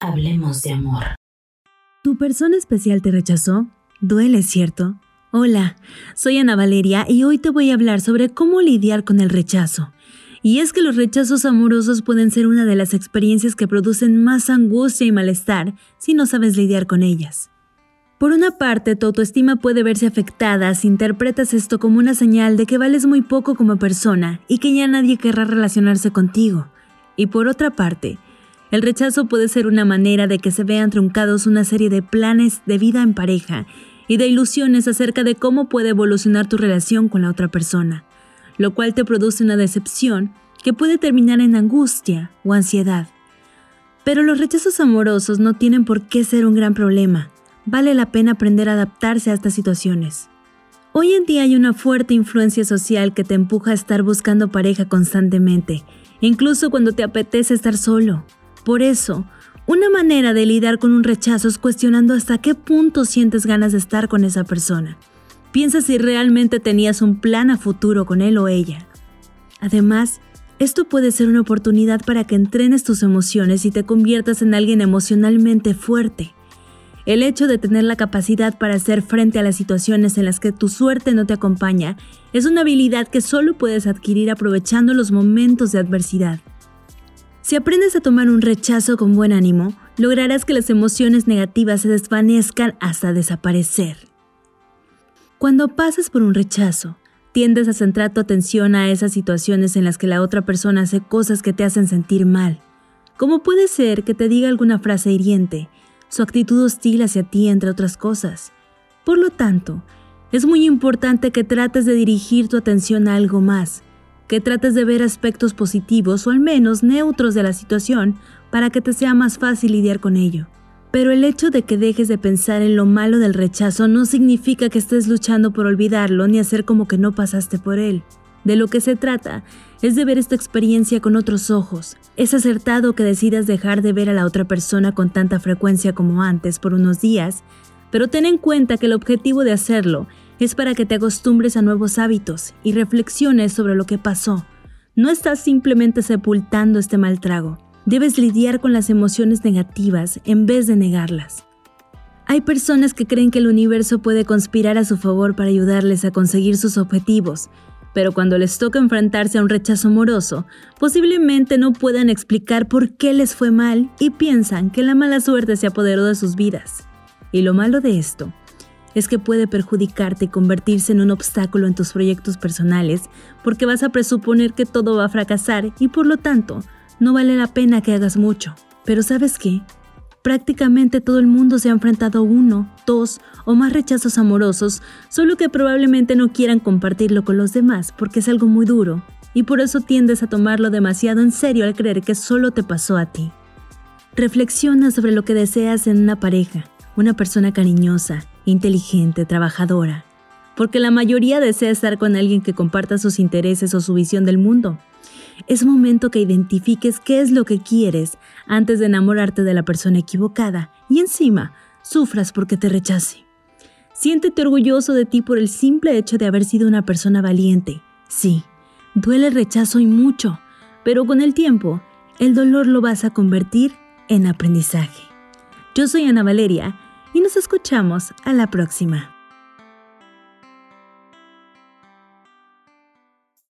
Hablemos de amor. ¿Tu persona especial te rechazó? Duele, ¿cierto? Hola, soy Ana Valeria y hoy te voy a hablar sobre cómo lidiar con el rechazo. Y es que los rechazos amorosos pueden ser una de las experiencias que producen más angustia y malestar si no sabes lidiar con ellas. Por una parte, tu autoestima puede verse afectada si interpretas esto como una señal de que vales muy poco como persona y que ya nadie querrá relacionarse contigo. Y por otra parte, el rechazo puede ser una manera de que se vean truncados una serie de planes de vida en pareja y de ilusiones acerca de cómo puede evolucionar tu relación con la otra persona, lo cual te produce una decepción que puede terminar en angustia o ansiedad. Pero los rechazos amorosos no tienen por qué ser un gran problema. Vale la pena aprender a adaptarse a estas situaciones. Hoy en día hay una fuerte influencia social que te empuja a estar buscando pareja constantemente, incluso cuando te apetece estar solo. Por eso, una manera de lidiar con un rechazo es cuestionando hasta qué punto sientes ganas de estar con esa persona. Piensa si realmente tenías un plan a futuro con él o ella. Además, esto puede ser una oportunidad para que entrenes tus emociones y te conviertas en alguien emocionalmente fuerte. El hecho de tener la capacidad para hacer frente a las situaciones en las que tu suerte no te acompaña es una habilidad que solo puedes adquirir aprovechando los momentos de adversidad. Si aprendes a tomar un rechazo con buen ánimo, lograrás que las emociones negativas se desvanezcan hasta desaparecer. Cuando pasas por un rechazo, tiendes a centrar tu atención a esas situaciones en las que la otra persona hace cosas que te hacen sentir mal, como puede ser que te diga alguna frase hiriente, su actitud hostil hacia ti, entre otras cosas. Por lo tanto, es muy importante que trates de dirigir tu atención a algo más, que trates de ver aspectos positivos o al menos neutros de la situación para que te sea más fácil lidiar con ello. Pero el hecho de que dejes de pensar en lo malo del rechazo no significa que estés luchando por olvidarlo ni hacer como que no pasaste por él. De lo que se trata es de ver esta experiencia con otros ojos. Es acertado que decidas dejar de ver a la otra persona con tanta frecuencia como antes por unos días, pero ten en cuenta que el objetivo de hacerlo es para que te acostumbres a nuevos hábitos y reflexiones sobre lo que pasó. No estás simplemente sepultando este mal trago. Debes lidiar con las emociones negativas en vez de negarlas. Hay personas que creen que el universo puede conspirar a su favor para ayudarles a conseguir sus objetivos, pero cuando les toca enfrentarse a un rechazo amoroso, posiblemente no puedan explicar por qué les fue mal y piensan que la mala suerte se apoderó de sus vidas. Y lo malo de esto es que puede perjudicarte y convertirse en un obstáculo en tus proyectos personales porque vas a presuponer que todo va a fracasar y por lo tanto no vale la pena que hagas mucho. Pero ¿sabes qué? Prácticamente todo el mundo se ha enfrentado a uno, dos o más rechazos amorosos, solo que probablemente no quieran compartirlo con los demás porque es algo muy duro y por eso tiendes a tomarlo demasiado en serio al creer que solo te pasó a ti. Reflexiona sobre lo que deseas en una pareja, una persona cariñosa, inteligente, trabajadora, porque la mayoría desea estar con alguien que comparta sus intereses o su visión del mundo. Es momento que identifiques qué es lo que quieres antes de enamorarte de la persona equivocada y encima sufras porque te rechace. Siéntete orgulloso de ti por el simple hecho de haber sido una persona valiente. Sí, duele el rechazo y mucho, pero con el tiempo, el dolor lo vas a convertir en aprendizaje. Yo soy Ana Valeria y nos escuchamos a la próxima.